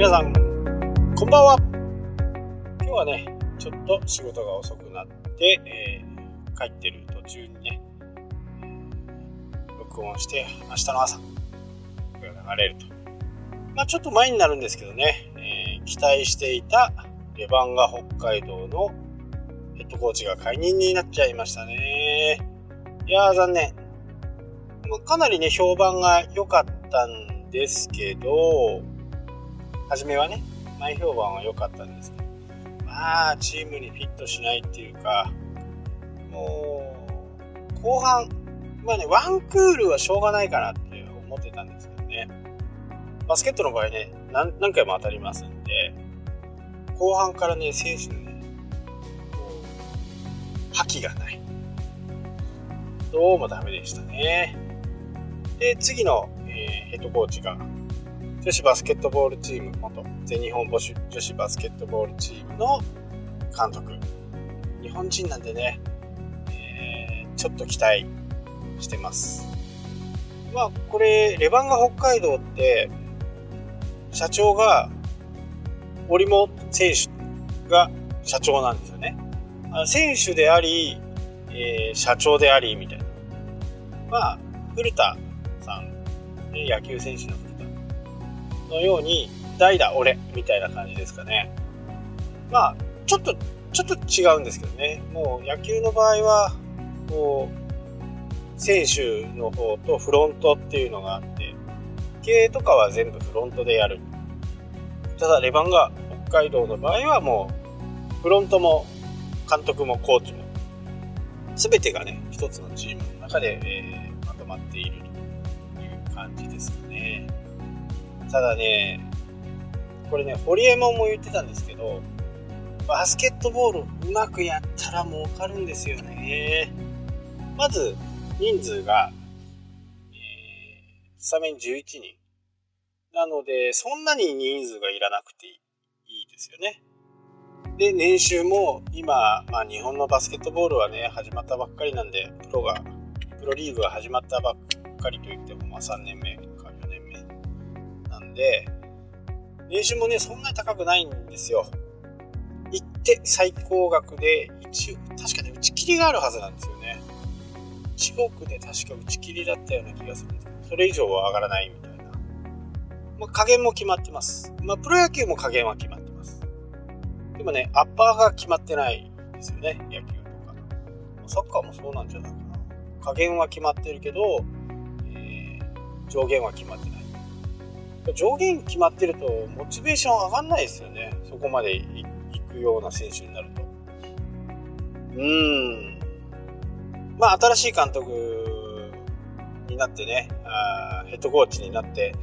皆さん、こんばんは。今日はね、ちょっと仕事が遅くなって、えー、帰ってる途中にね、録音して、明日の朝、が流れると。まあちょっと前になるんですけどね、えー、期待していたレバンガ北海道のヘッドコーチが解任になっちゃいましたね。いやー残念。かなりね、評判が良かったんですけど、初めはね、前評判は良かったんですけど、まあ、チームにフィットしないっていうか、もう、後半、まあね、ワンクールはしょうがないかなって思ってたんですけどね、バスケットの場合ね、何何回も当たりますんで、後半からね、選手のね、覇気がない。どうもダメでしたね。で、次の、えー、ヘッドコーチが、女子バスケットボールチーム、元全日本女子バスケットボールチームの監督。日本人なんでね、えー、ちょっと期待してます。まあ、これ、レバンガ北海道って、社長が、折茂選手が社長なんですよね。選手であり、えー、社長であり、みたいな。まあ、古田さん、野球選手ののように、代打俺みたいな感じですかね。まあ、ちょっと、ちょっと違うんですけどね。もう野球の場合は、こう、選手の方とフロントっていうのがあって、経営とかは全部フロントでやる。ただ、レバンが北海道の場合はもう、フロントも監督もコーチも、全てがね、一つのチームの中で、えー、まとまっているという感じですね。ただね、これね、堀江門も言ってたんですけど、バスケットボールうまくやったら儲かるんですよね。まず、人数が、えー、スタメン11人。なので、そんなに人数がいらなくていいですよね。で、年収も今、まあ日本のバスケットボールはね、始まったばっかりなんで、プロが、プロリーグが始まったばっかりといっても、まあ3年目で、年収もね、そんなに高くないんですよ。行って最高額で1、確かに打ち切りがあるはずなんですよね。1億で確か打ち切りだったような気がするんですけど、それ以上は上がらないみたいな。まあ、加減も決まってます。まあ、プロ野球も加減は決まってます。でもね、アッパーが決まってないですよね、野球とか。サッカーもそうなんじゃないかな。加減は決まってるけど、えー、上限は決まってない。上限決まってるとモチベーション上がんないですよね。そこまでいくような選手になると。うん。まあ新しい監督になってねあヘッドコーチになって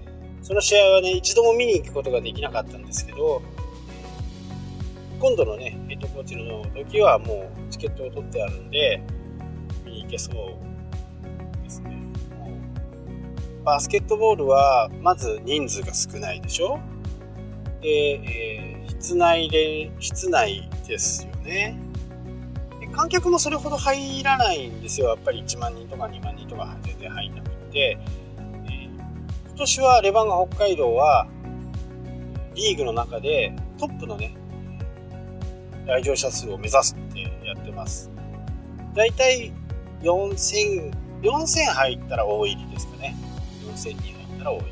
その試合はね一度も見に行くことができなかったんですけど今度のねヘッドコーチの時はもうチケットを取ってあるんで見に行けそうですね。バスケットボールはまず人数が少ないでしょ？で、えー、室内で室内ですよね。で観客もそれほど入らないんですよ。やっぱり1万人とか2万人とか全然入んなくて、えー、今年はレバンガ北海道はリーグの中でトップのね来場者数を目指すってやってます。だいたい4000 4000入ったら大入りですかね。4000人入ったら多い。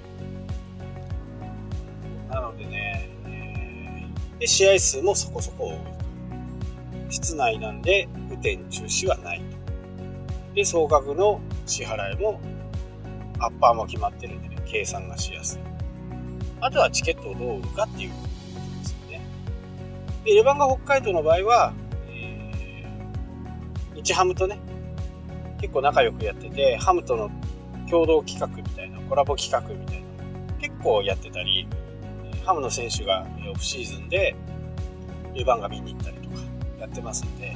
なのでね、え、で試合数もそこそこ多い室内なんで雨天中止はないと。で、総額の支払いもアッパーも決まってるんでね、計算がしやすい。あとはチケットをどう売るかっていうことですよね。で、レバンガ北海道の場合は、えー、日ハムとね、結構仲良くやってて、ハムとの共同企画みたいな、コラボ企画みたいな結構やってたり、ハムの選手がオフシーズンでレバンが見に行ったりとかやってますんで、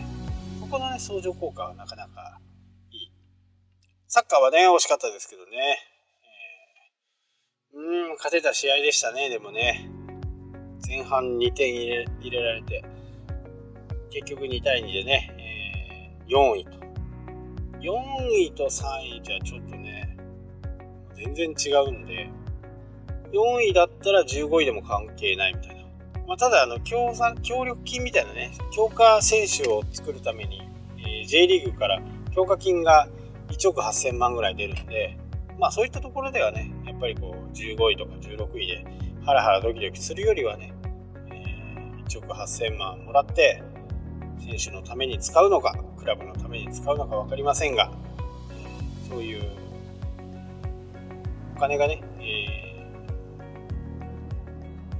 ここのね、相乗効果はなかなかいい。サッカーはね、惜しかったですけどね。えー、うん、勝てた試合でしたね、でもね。前半2点入れ入れられて、結局2対2でね、えー、4位と。4位と3位じゃちょっとね、全然違うんで、4位だったら15位でも関係ないみたいな。まあ、ただ、あの、協賛、協力金みたいなね、強化選手を作るために、えー、J リーグから強化金が1億8000万ぐらい出るんで、まあそういったところではね、やっぱりこう、15位とか16位で、ハラハラドキドキするよりはね、えー、1億8000万もらって、選手のために使うのか、クラブのために使うのか分かりませんが、そういうお金がね、え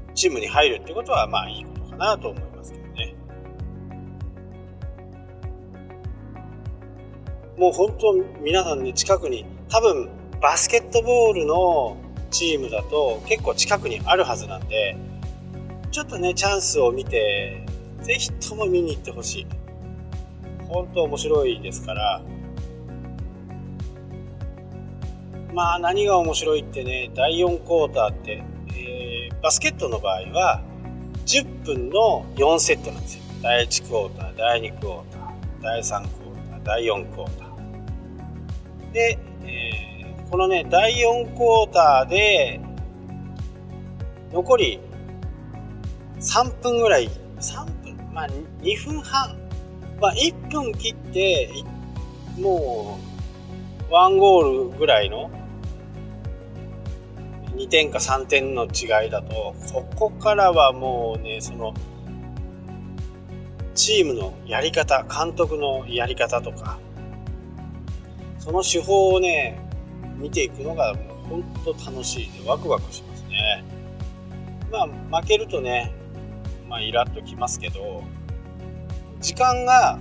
ー、チームに入るってことはまあいいことかなと思いますけどね。もう本当皆さんね近くに多分バスケットボールのチームだと結構近くにあるはずなんでちょっとねチャンスを見てぜひとも見に行ってほしい本当面白いですからまあ何が面白いってね第4クォーターって、えー、バスケットの場合は10分の4セットなんですよ。第1クォーター第2クォーター第3クォーター第4クォーター。で、えー、このね第4クォーターで残り3分ぐらい3分まあ2分半まあ1分切ってもう1ゴールぐらいの2点か3点の違いだとここからはもうねそのチームのやり方監督のやり方とかその手法をね見ていくのがもう本当楽しいでワクワクしますね。まあ負けるとねまあイラッときますけど時間が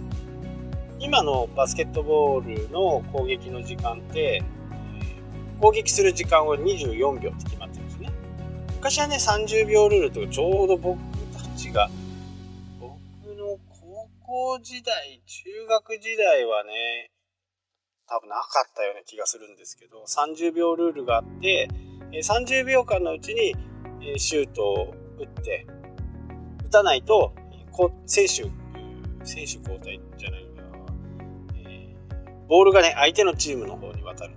今のバスケットボールの攻撃の時間って攻撃する時間は24秒って決まってるんですね。昔はね、30秒ルールとかちょうど僕たちが、僕の高校時代、中学時代はね、多分なかったような気がするんですけど、30秒ルールがあって、30秒間のうちにシュートを打って、打たないと、選手、選手交代じゃないな、え、ボールがね、相手のチームの方に渡る。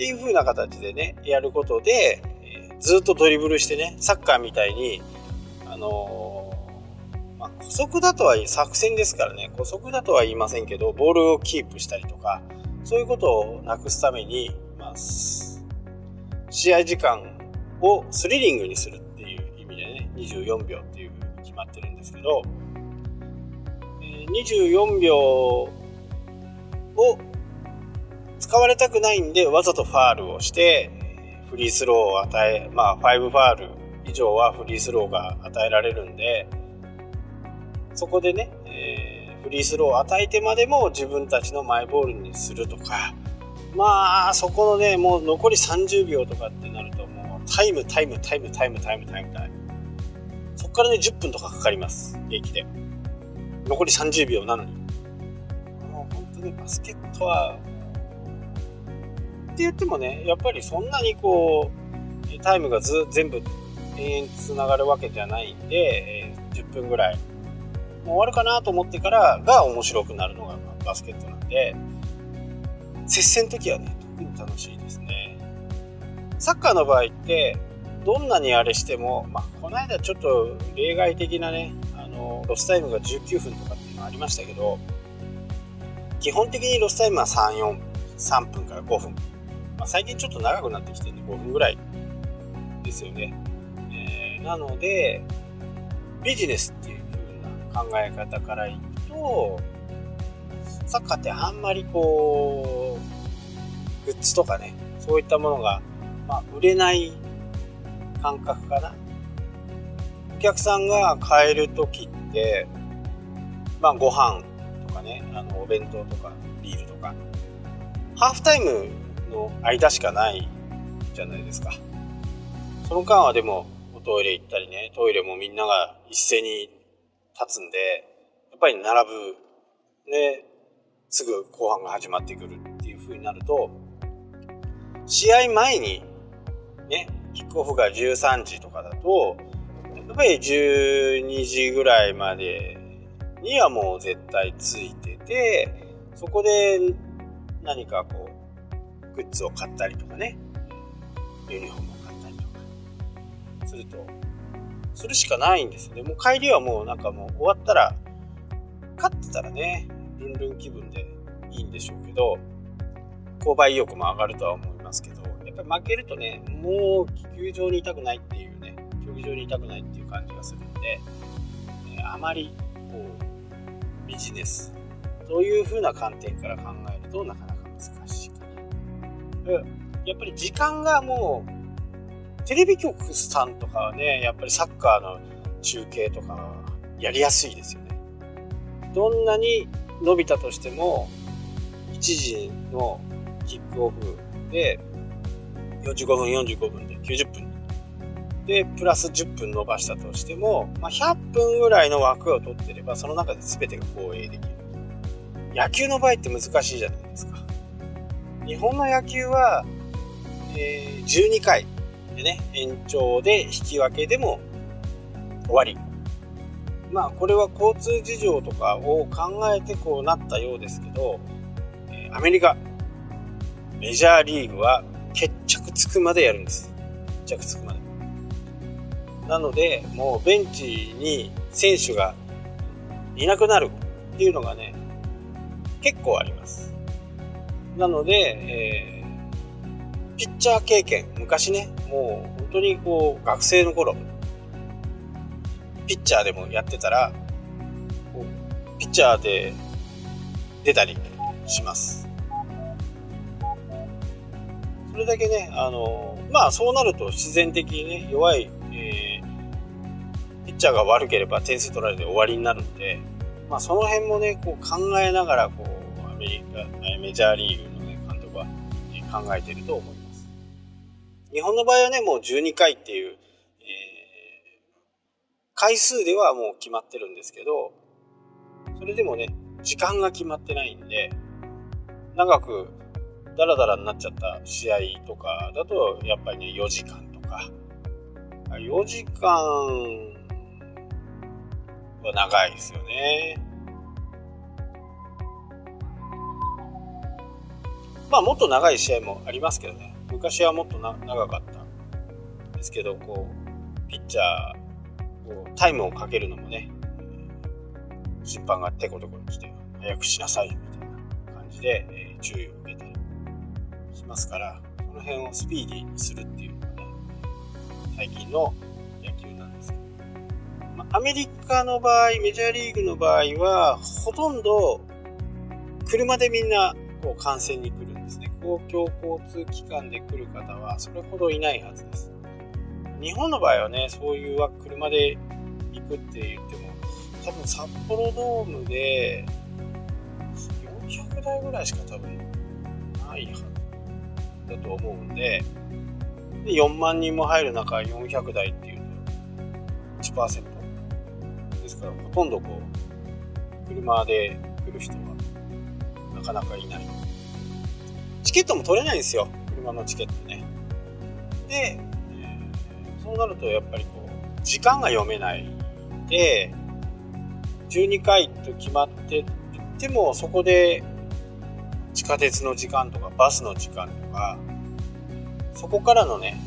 っていう風な形でね、やることで、え、ずっとドリブルしてね、サッカーみたいに、あの、まあ、古速だとは作戦ですからね、古速だとは言いませんけど、ボールをキープしたりとか、そういうことをなくすために、まあ、試合時間をスリリングにするっていう意味でね、24秒っていう風に決まってるんですけど、え24秒を使われたくないんでわざとファールをしてフリースローを与えまあ5ファール以上はフリースローが与えられるんでそこでね、えー、フリースローを与えてまでも自分たちのマイボールにするとかまあそこのねもう残り30秒とかってなるともうタイムタイムタイムタイムタイムタイムタイムそこからね10分とかかかります。駅で。残り30秒なのに。もう本当にバスケットはって言ってもね、やっぱりそんなにこう、タイムがず全部延々つながるわけじゃないんで、えー、10分ぐらい、もう終わるかなと思ってからが面白くなるのがバスケットなんで、接戦の時はね、特に楽しいですね。サッカーの場合って、どんなにあれしても、まあ、この間ちょっと例外的なね、あの、ロスタイムが19分とかっていうのありましたけど、基本的にロスタイムは3、4、3分から5分まあ、最近ちょっと長くなってきてるんで5分ぐらいですよね。えー、なので、ビジネスっていう風な考え方からいくと、サッカーってあんまりこう、グッズとかね、そういったものが、まあ、売れない感覚かな。お客さんが買える時って、まあ、ご飯とかね、あの、お弁当とか、ビールとか、ハーフタイムの間しかないじゃないですか。その間はでもおトイレ行ったりね、トイレもみんなが一斉に立つんで、やっぱり並ぶ、ね、すぐ後半が始まってくるっていう風になると、試合前にね、キックオフが13時とかだと、やっぱり12時ぐらいまでにはもう絶対ついてて、そこで何かこう、グッズを買ったりとかね、ユニフォームを買ったりとか、すると、するしかないんですよね。もう帰りはもうなんかもう終わったら、勝ってたらね、ルンルン気分でいいんでしょうけど、購買意欲も上がるとは思いますけど、やっぱり負けるとね、もう球場にいたくないっていうね、競技場にいたくないっていう感じがするんで、えあまりこうビジネスという風な観点から考えるとなかなか。やっぱり時間がもうテレビ局さんとかはね、やっぱりサッカーの中継とかやりやすいですよね。どんなに伸びたとしても1時のキックオフで45分45分で90分。でプラス10分伸ばしたとしても、まあ、100分ぐらいの枠を取ってればその中で全てが放映できる。野球の場合って難しいじゃないですか。日本の野球は、えー、12回でね延長で引き分けでも終わりまあこれは交通事情とかを考えてこうなったようですけど、え、アメリカメジャーリーグは決着つくまでやるんです。決着つくまで。なので、もうベンチに選手がいなくなるっていうのがね、結構あります。なので、えー、ピッチャー経験、昔ね、もう本当にこう、学生の頃、ピッチャーでもやってたら、ピッチャーで出たりします。それだけね、あの、まあそうなると自然的にね、弱い、えー、ピッチャーが悪ければ点数取られて終わりになるんで、まあその辺もね、こう考えながら、こう、アメリカ、メジャーリーグ、考えてると思います。日本の場合はね、もう12回っていう、えー、回数ではもう決まってるんですけど、それでもね、時間が決まってないんで、長くダラダラになっちゃった試合とかだとやっぱりね4時間とか4時間は長いですよねまあもっと長い試合もありますけどね。昔はもっと長かったですけどこうピッチャーこうタイムをかけるのもね審判がテコテコに来て早くしなさいみたいな感じで、えー、注意を受けたりしますから、この辺をスピーディーにするっていうのがね、最近の野球なんですけど、まあ、アメリカの場合、メジャーリーグの場合は、ほとんど車でみんなこう観戦に来るですね。公共交通機関で来る方はそれほどいないはずです。日本の場合はね、そういうは車で行くって言っても、多分札幌ドームで400台ぐらいしか多分ないはずだと思うんで、で4万人も入る中400台っていうと1%ですからほとんどこう車で来る人はなかなかいないチケットも取れないんですよ。車のチケットね。で、えー、そうなるとやっぱりこう時間が読めないで12回と決まっててもそこで地下鉄の時間とかバスの時間とかそこからのね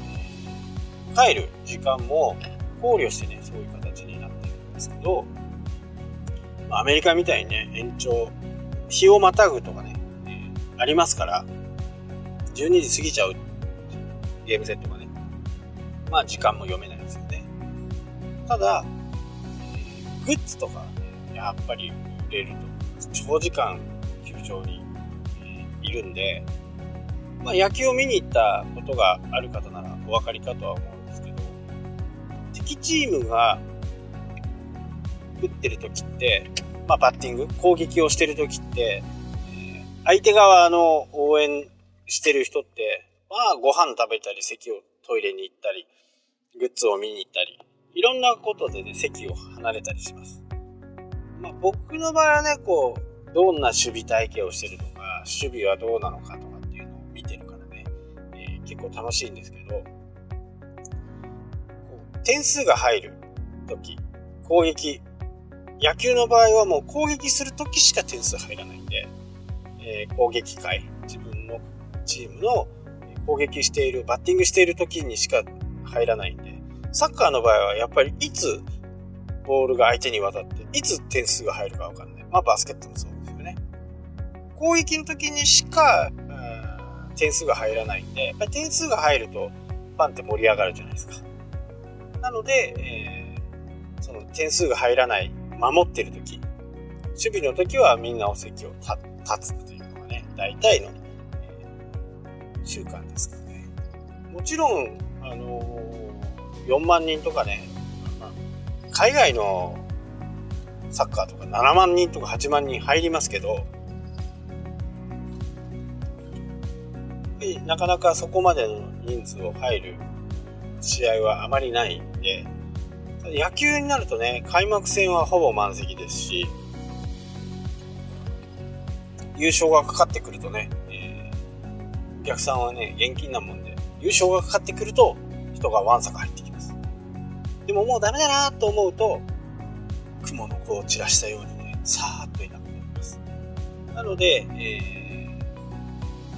帰る時間も考慮してねそういう形になってるんですけどアメリカみたいにね延長日をまたぐとかね、えー、ありますから12時過ぎちゃうゲームセットがねまあ時間も読めないですよね。ただ、グッズとか、ね、やっぱり売れると長時間球場にいるんで、まあ、野球を見に行ったことがある方ならお分かりかとは思うんですけど、敵チームが打ってる時って、まあ、バッティング、攻撃をしてる時って、え相手側の応援してる人って、まあ、ご飯食べたり、席をトイレに行ったり、グッズを見に行ったり、いろんなことでね、席を離れたりします。まあ、僕の場合はね、こう、どんな守備体系をしてると守備はどうなのかとかっていうのを見てるからね、えー、結構楽しいんですけど、点数が入る時、攻撃、野球の場合はもう攻撃する時しか点数入らないんで、えー、攻撃回、チームの攻撃している、バッティングしている時にしか入らないんで、サッカーの場合はやっぱりいつボールが相手に渡って、いつ点数が入るかわかんない。まあバスケットもそうですよね。攻撃の時にしか、点数が入らないんで、やっぱり点数が入るとファンって盛り上がるじゃないですか。なので、えー、その点数が入らない、守ってる時、守備の時はみんなお席を立つというのがね、大体の、えー、習慣ですかね。もちろん、あのー、4万人とかね、海外のサッカーとか7万人とか8万人入りますけど、なかなかそこまでの人数を入る試合はあまりないんで、野球になるとね、開幕戦はほぼ満席ですし、優勝がかかってくるとね、お客さんはね、現金なもんで、優勝がかかってくると人がわんさか入ってきます。でももうダメだなと思うと、雲の子を散らしたようにね、さーっといなくなります。なので、え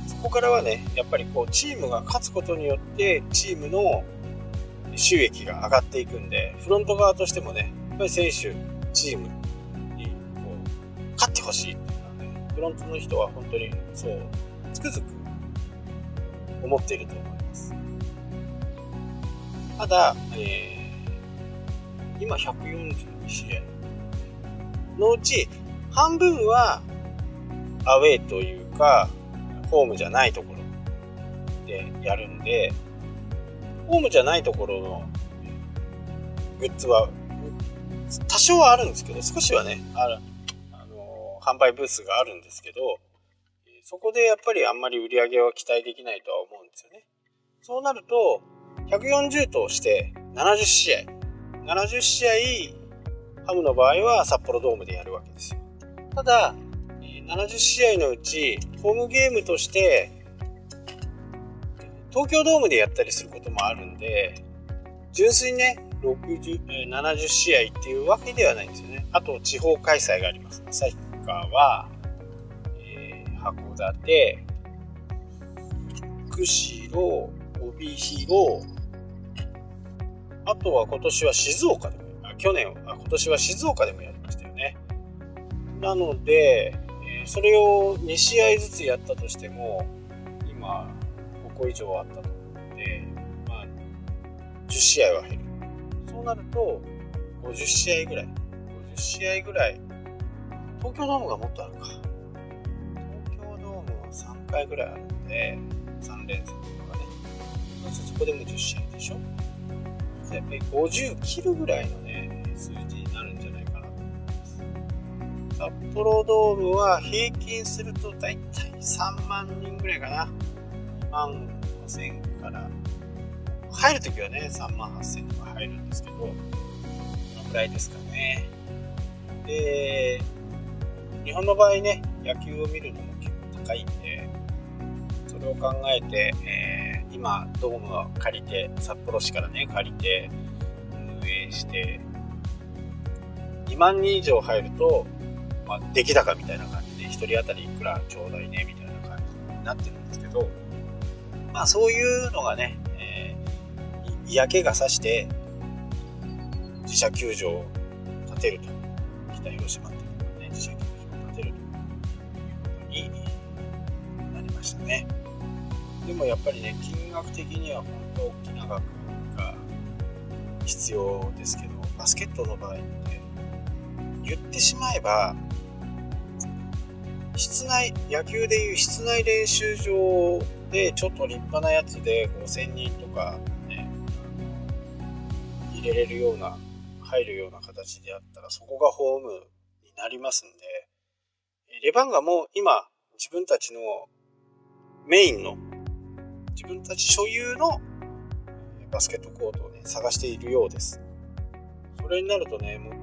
ー、そこからはね、やっぱりこう、チームが勝つことによって、チームの収益が上がっていくんで、フロント側としてもね、やっぱり選手、チームにこう勝ってほしいっていうのはね、フロントの人は本当にそう、つくづく思っていると思います。ただ、えー今142試合のうち半分はアウェーというかホームじゃないところでやるんでホームじゃないところのグッズは多少はあるんですけど少しはねああの販売ブースがあるんですけどそこでやっぱりあんまり売り上げは期待できないとは思うんですよねそうなると140として70試合70試合、ハムの場合は札幌ドームでやるわけですよ。ただ、70試合のうち、ホームゲームとして、東京ドームでやったりすることもあるんで、純粋にね、60 70試合っていうわけではないんですよね。あと、地方開催があります。旭川は、えー、函館、釧路、帯広、あとは今年は静岡でも、あ去年あ、今年は静岡でもやりましたよね。なので、それを2試合ずつやったとしても、今、5個以上あったと思うので、まあ、10試合は減る。そうなると、50試合ぐらい。50試合ぐらい。東京ドームがもっとあるか。回ぐらいあるんで、3連戦とかね。そうするとそこでも10試合でしょ？やっぱり50切るぐらいのね、数字になるんじゃないかなと思います。札幌ドームは平均するとだいたい3万人ぐらいかな。2万5000から、入るときはね、3万8000とか入るんですけど、このぐらいですかね。で、日本の場合ね、野球を見るのも結構高いんで、れを考えて、えー今ドームは借りて札幌市からね借りて運営して2万人以上入ると、まあ、出来高みたいな感じで1人当たりいくらちょうだいねみたいな感じになってるんですけどまあそういうのがね、えー、嫌気がさして自社球場を建てると北広島っていうね自社球場を建てるということになりましたね。でもやっぱりね金額的には本当大きな額が必要ですけどバスケットの場合って言ってしまえば室内野球でいう室内練習場でちょっと立派なやつで5000人とかね入れれるような入るような形であったらそこがホームになりますんでレバンガも今自分たちのメインの自分たち所有のバスケットコートをね、探しているようです。それになるとね、もっ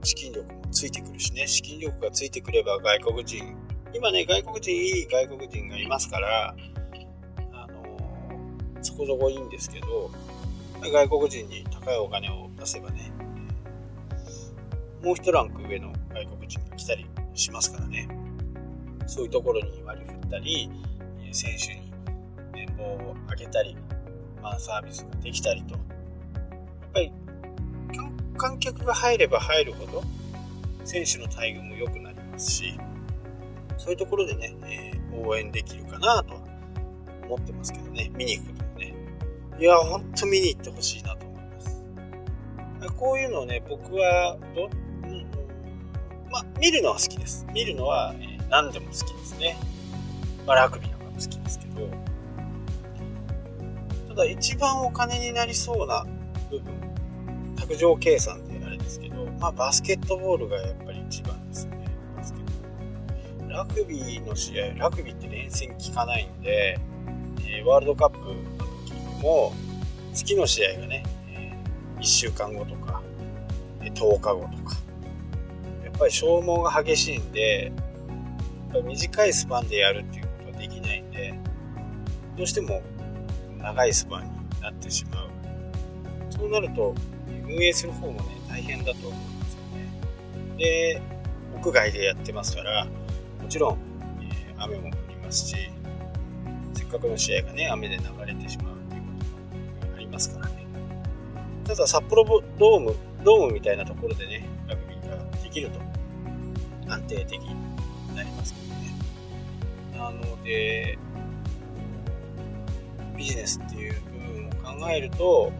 と資金力もついてくるしね、資金力がついてくれば外国人、今ね、外国人、いい外国人がいますから、あの、そこそこいいんですけど、外国人に高いお金を出せばね、もう一ランク上の外国人が来たりしますからね、そういうところに割り振ったり、選手に年俸を上げたり、ファンサービスができたりと。ぱり観客が入れば入るほど選手の待遇も良くなりますしそういうところでね、えー、応援できるかなと思ってますけどね。見に行くことね。いやほんと見に行ってほしいなと思います。こういうのをね僕はど、うん、まあ見るのは好きです。見るのは、えー、何でも好きですね、まあ、ラグビーとかも好きですけど。ただ一番お金になりそうな部分卓上計算であれですけど、まあ、バスケットボールがやっぱり一番ですね。バスケットボール。ラグビーの試合、ラグビーって連戦効かないんで、えー、ワールドカップの時も、次の試合がね、えー、1週間後とか、え10日後とか、やっぱり消耗が激しいんで、やっぱ短いスパンでやるっていうことはできないんで、どうしても長いスパンになってしまう。そうなると、運営する方もね、大変だと思うんですよね。で、屋外でやってますから、もちろん、えー、雨も降りますし、せっかくの試合がね、雨で流れてしまうっていうこともありますからね。ただ、札幌ドーム、ドームみたいなところでね、ラグビーができると安定的になりますけどね。なので、ビジネスっていう部分を考えると、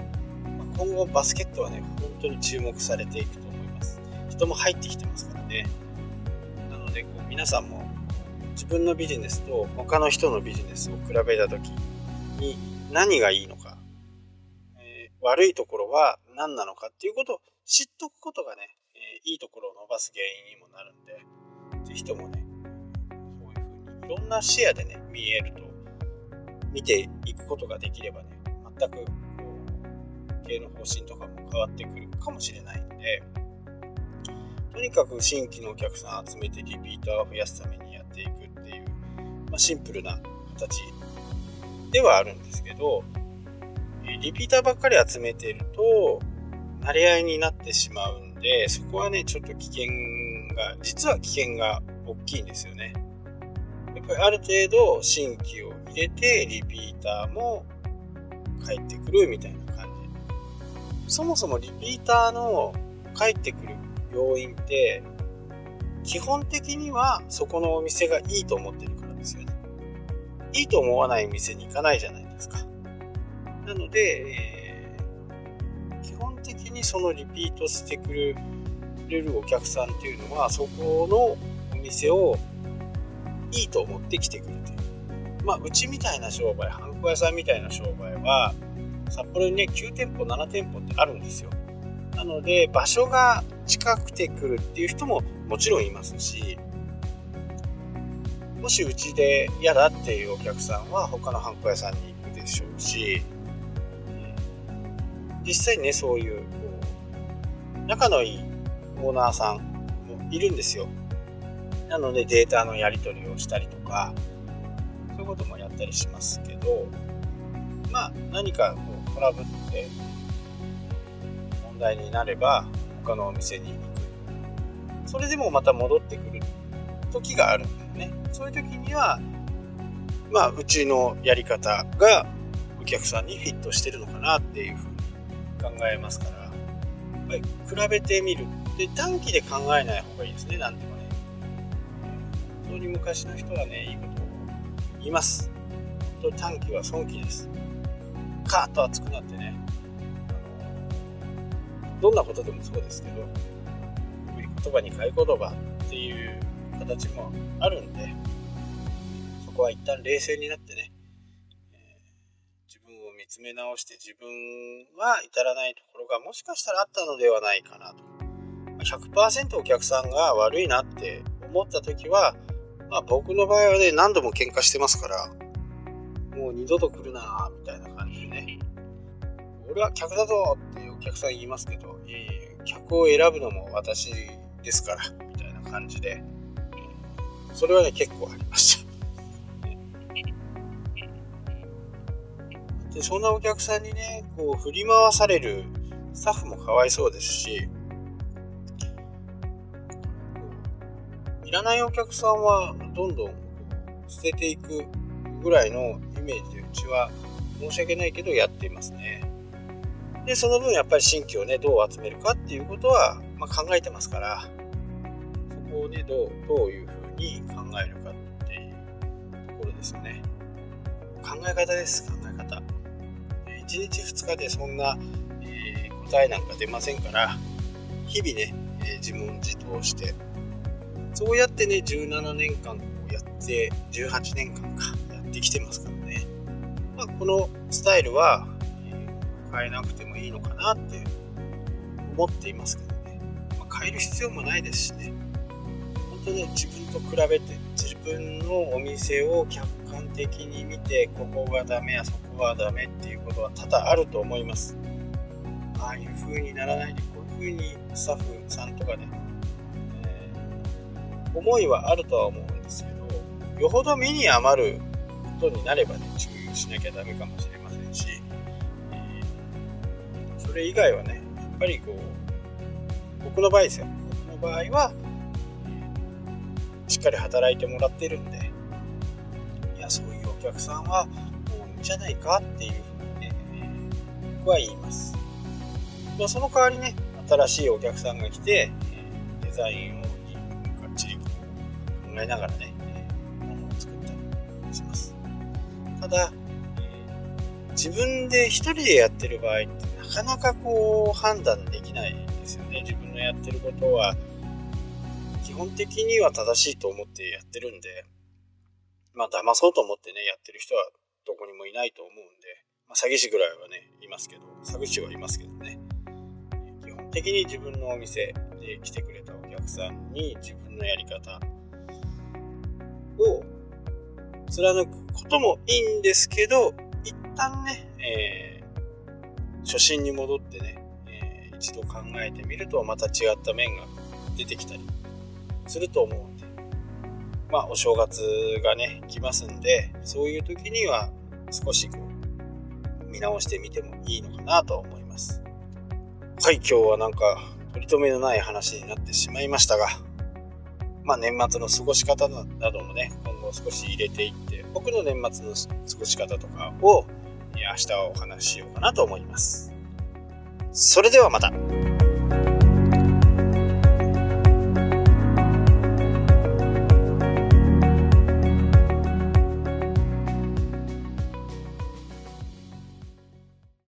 今後バスケットはね、本当に注目されていくと思います。人も入ってきてますからね。なので、こう皆さんも自分のビジネスと他の人のビジネスを比べた時に何がいいのか、えー、悪いところは何なのかっていうことを知っとくことがね、えー、いいところを伸ばす原因にもなるんで、ぜひともね、そういうふうにいろんな視野でね、見えると、見ていくことができればね、全くこう経営の方針とかも変わってくるかもしれないんで、とにかく新規のお客さん集めてリピーターを増やすためにやっていくっていう、まあ、シンプルな形ではあるんですけど、リピーターばっかり集めてると、馴れ合いになってしまうんで、そこはね、ちょっと危険が、実は危険が大きいんですよね。やっぱりある程度新規を入れて、リピーターも帰ってくるみたいな感じそもそもリピーターの帰ってくる要因って、基本的にはそこのお店がいいと思ってるからですよね。いいと思わない店に行かないじゃないですか。なので、えー、基本的にそのリピートしてくれるお客さんっていうのは、そこのお店をいいと思って来てくれる。まあ、うちみたいな商売、ハンコ屋さんみたいな商売は、札幌にね、9店舗、7店舗ってあるんですよ。なので、場所が近くてくるっていう人ももちろんいますし、もしうちで嫌だっていうお客さんは他のハンコ屋さんに行くでしょうし、実際ね、そういう、こう、仲のいいオーナーさんもいるんですよ。なのでデータのやり取りをしたりとか、そういうこともやったりしますけど、まあ何かこうトラブって問題になれば他のお店に行く。それでもまた戻ってくる時があるんだよね。そういう時にはまあうちのやり方がお客さんにフィットしてるのかなっていうふうに考えますから。やっぱり比べてみる。で短期で考えない方がいいですね何でもね。本当に昔の人はねいいこといます。本当短期は損期です。カーッと熱くなってね、どんなことでもそうですけど、言葉に買い言葉っていう形もあるんで、そこは一旦冷静になってね、自分を見つめ直して自分は至らないところがもしかしたらあったのではないかなと。100%お客さんが悪いなって思った時は、まあ僕の場合はね、何度も喧嘩してますから、もう二度と来るなみたいな感じでね、俺は客だぞってお客さん言いますけど、いえいえ、客を選ぶのも私ですから、みたいな感じで、それはね、結構ありました。で、そんなお客さんにね、こう振り回されるスタッフもかわいそうですし、らないお客さんはどんどん捨てていくぐらいのイメージでうちは申し訳ないけどやっていますね。で、その分やっぱり新規をね、どう集めるかっていうことは、まあ、考えてますから、そこをね、どう、どういうふうに考えるかっていうところですよね。考え方です、考え方。1日2日でそんな、えー、答えなんか出ませんから、日々ね、えー、自問自答して、そうやってね、17年間やって、18年間か、やってきてますからね。まあ、このスタイルは、変えなくてもいいのかなって思っていますけどね、まあ、変える必要もないですしね。本当ね自分と比べて自分のお店を客観的に見てここがダメやそこがダメっていうことは多々あると思います。ああいう風にならないでこういう風にスタッフさんとかね、思いはあるとは思うんですけどよほど身に余ることになればね注意しなきゃダメかもしれませんしえそれ以外はね、やっぱりこう、僕の場合ですよ。僕の場合は、しっかり働いてもらってるんで、いや、そういうお客さんは多いんじゃないかっていうふうにね、僕は言います。その代わりね、新しいお客さんが来て、デザインを考えながらね、えものを作ったりします。ただ、え自分で一人でやってる場合ってなかなかこう判断できないですよね。自分のやってることは基本的には正しいと思ってやってるんで、まあ騙そうと思ってね、やってる人はどこにもいないと思うんで、まあ、詐欺師ぐらいはね、いますけど、詐欺師はいますけどね。基本的に自分のお店で来てくれたお客さんに自分のやり方を貫くこともいいんですけど、一旦ね、えー初心に戻ってね、えー、一度考えてみるとまた違った面が出てきたりすると思うんで。まあお正月がね来ますんでそういう時には少しこう見直してみてもいいのかなと思います。はい今日はなんか取り留めのない話になってしまいましたがまあ年末の過ごし方などもね今後少し入れていって僕の年末の過ごし方とかを明日はお話ししようかなと思います。それではまた。